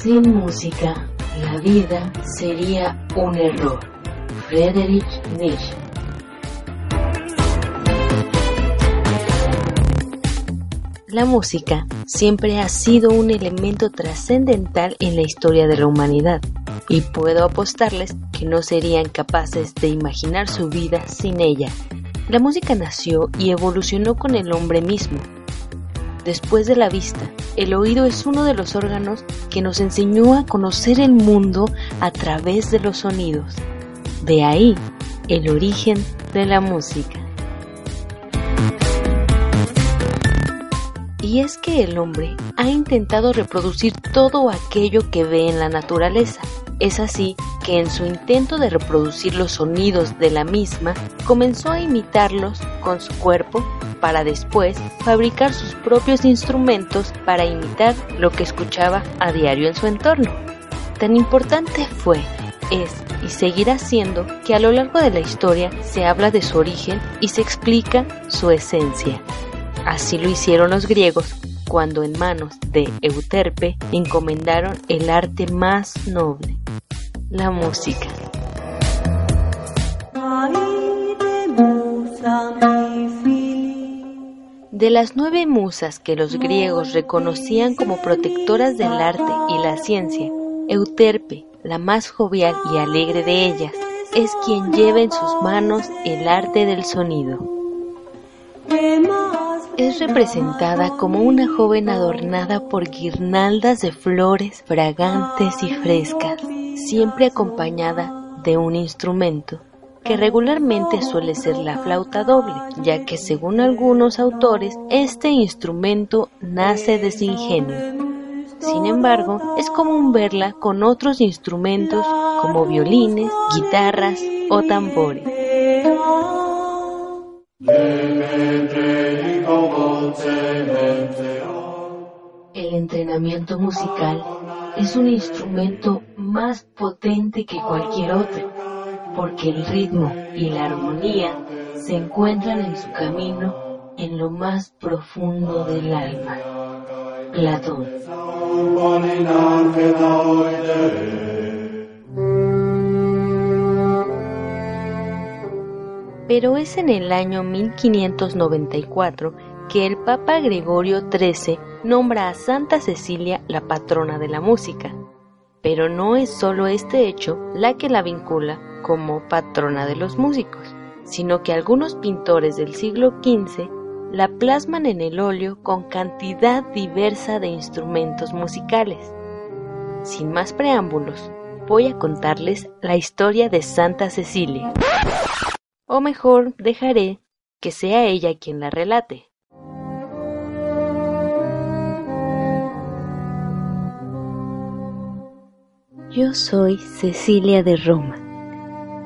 Sin música, la vida sería un error. Friedrich Nietzsche. La música siempre ha sido un elemento trascendental en la historia de la humanidad, y puedo apostarles que no serían capaces de imaginar su vida sin ella. La música nació y evolucionó con el hombre mismo. Después de la vista, el oído es uno de los órganos que nos enseñó a conocer el mundo a través de los sonidos. De ahí el origen de la música. Y es que el hombre ha intentado reproducir todo aquello que ve en la naturaleza. Es así que en su intento de reproducir los sonidos de la misma, comenzó a imitarlos con su cuerpo para después fabricar sus propios instrumentos para imitar lo que escuchaba a diario en su entorno. Tan importante fue, es y seguirá siendo que a lo largo de la historia se habla de su origen y se explica su esencia. Así lo hicieron los griegos cuando en manos de Euterpe encomendaron el arte más noble, la música. De las nueve musas que los griegos reconocían como protectoras del arte y la ciencia, Euterpe, la más jovial y alegre de ellas, es quien lleva en sus manos el arte del sonido. Es representada como una joven adornada por guirnaldas de flores fragantes y frescas, siempre acompañada de un instrumento, que regularmente suele ser la flauta doble, ya que según algunos autores este instrumento nace de su ingenio. Sin embargo, es común verla con otros instrumentos como violines, guitarras o tambores. El entrenamiento musical es un instrumento más potente que cualquier otro, porque el ritmo y la armonía se encuentran en su camino en lo más profundo del alma. Platón. Pero es en el año 1594 que el Papa Gregorio XIII nombra a Santa Cecilia la patrona de la música. Pero no es solo este hecho la que la vincula como patrona de los músicos, sino que algunos pintores del siglo XV la plasman en el óleo con cantidad diversa de instrumentos musicales. Sin más preámbulos, voy a contarles la historia de Santa Cecilia. O mejor, dejaré que sea ella quien la relate. Yo soy Cecilia de Roma,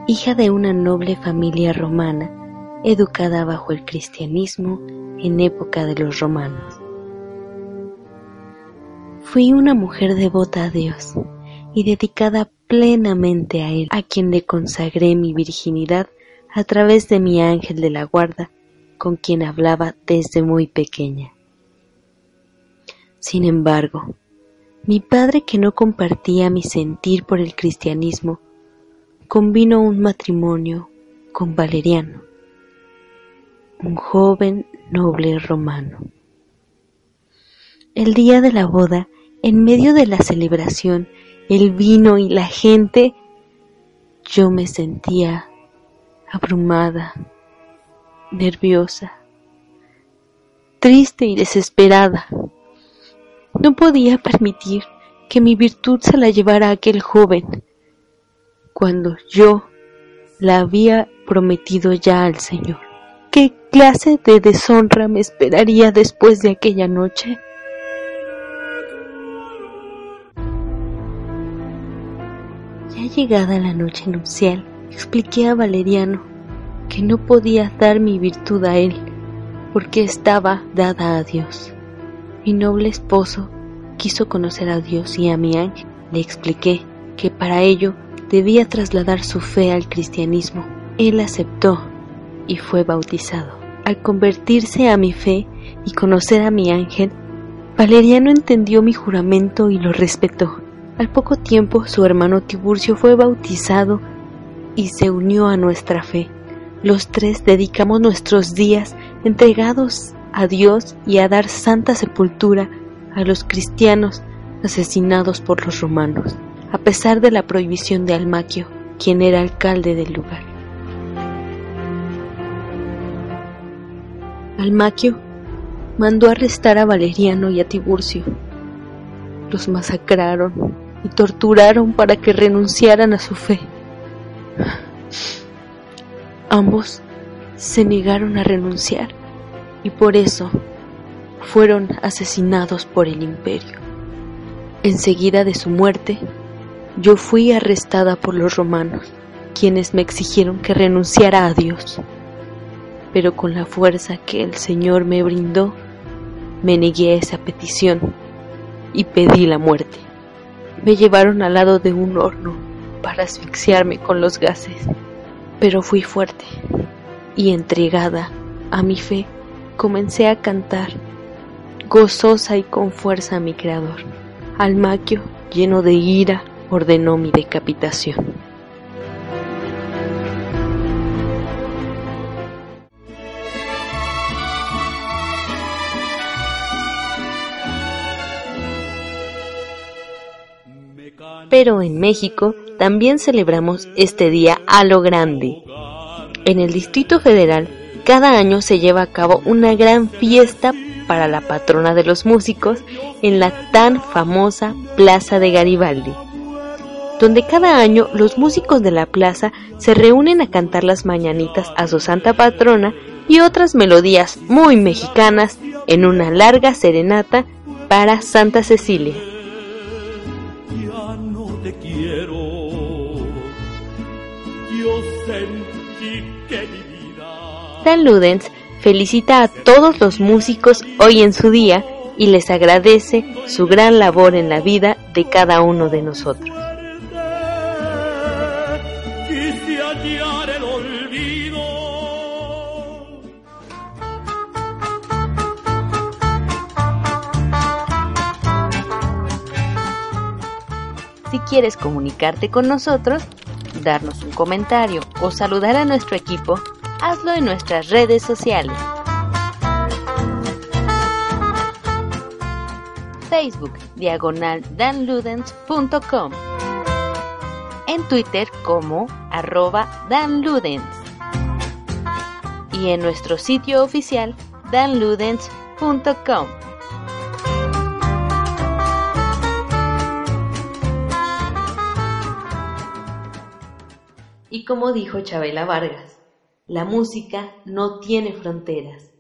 hija de una noble familia romana, educada bajo el cristianismo en época de los romanos. Fui una mujer devota a Dios y dedicada plenamente a Él, a quien le consagré mi virginidad a través de mi ángel de la guarda, con quien hablaba desde muy pequeña. Sin embargo, mi padre que no compartía mi sentir por el cristianismo, convino un matrimonio con Valeriano, un joven noble romano. El día de la boda, en medio de la celebración, el vino y la gente, yo me sentía abrumada, nerviosa, triste y desesperada. No podía permitir que mi virtud se la llevara aquel joven, cuando yo la había prometido ya al Señor. ¿Qué clase de deshonra me esperaría después de aquella noche? Ya llegada la noche nupcial, expliqué a Valeriano que no podía dar mi virtud a él, porque estaba dada a Dios. Mi noble esposo quiso conocer a Dios y a mi ángel. Le expliqué que para ello debía trasladar su fe al cristianismo. Él aceptó y fue bautizado. Al convertirse a mi fe y conocer a mi ángel, Valeriano entendió mi juramento y lo respetó. Al poco tiempo su hermano Tiburcio fue bautizado y se unió a nuestra fe. Los tres dedicamos nuestros días entregados a Dios y a dar santa sepultura a los cristianos asesinados por los romanos, a pesar de la prohibición de Almaquio, quien era alcalde del lugar. Almaquio mandó arrestar a Valeriano y a Tiburcio. Los masacraron y torturaron para que renunciaran a su fe. Ambos se negaron a renunciar y por eso fueron asesinados por el imperio. Enseguida de su muerte, yo fui arrestada por los romanos, quienes me exigieron que renunciara a Dios. Pero con la fuerza que el Señor me brindó, me negué a esa petición y pedí la muerte. Me llevaron al lado de un horno para asfixiarme con los gases, pero fui fuerte y entregada a mi fe comencé a cantar, gozosa y con fuerza a mi Creador. Almaquio, lleno de ira, ordenó mi decapitación. Pero en México también celebramos este día a lo grande. En el Distrito Federal cada año se lleva a cabo una gran fiesta para la patrona de los músicos en la tan famosa Plaza de Garibaldi, donde cada año los músicos de la plaza se reúnen a cantar las mañanitas a su santa patrona y otras melodías muy mexicanas en una larga serenata para Santa Cecilia. Dan Ludens felicita a todos los músicos hoy en su día y les agradece su gran labor en la vida de cada uno de nosotros. Si quieres comunicarte con nosotros, darnos un comentario o saludar a nuestro equipo, hazlo en nuestras redes sociales. Facebook, diagonal danludens.com. En Twitter como arroba danludens. Y en nuestro sitio oficial danludens.com. Y como dijo Chabela Vargas, la música no tiene fronteras,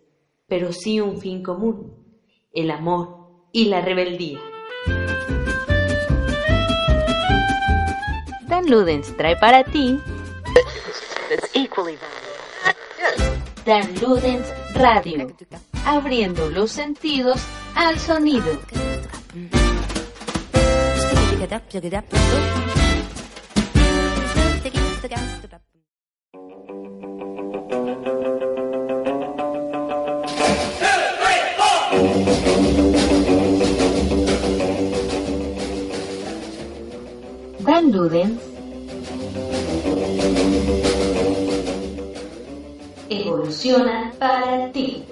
pero sí un fin común, el amor y la rebeldía. Dan Ludens trae para ti Dan Ludens Radio, abriendo los sentidos al sonido. Dan Ludens evoluciona para ti.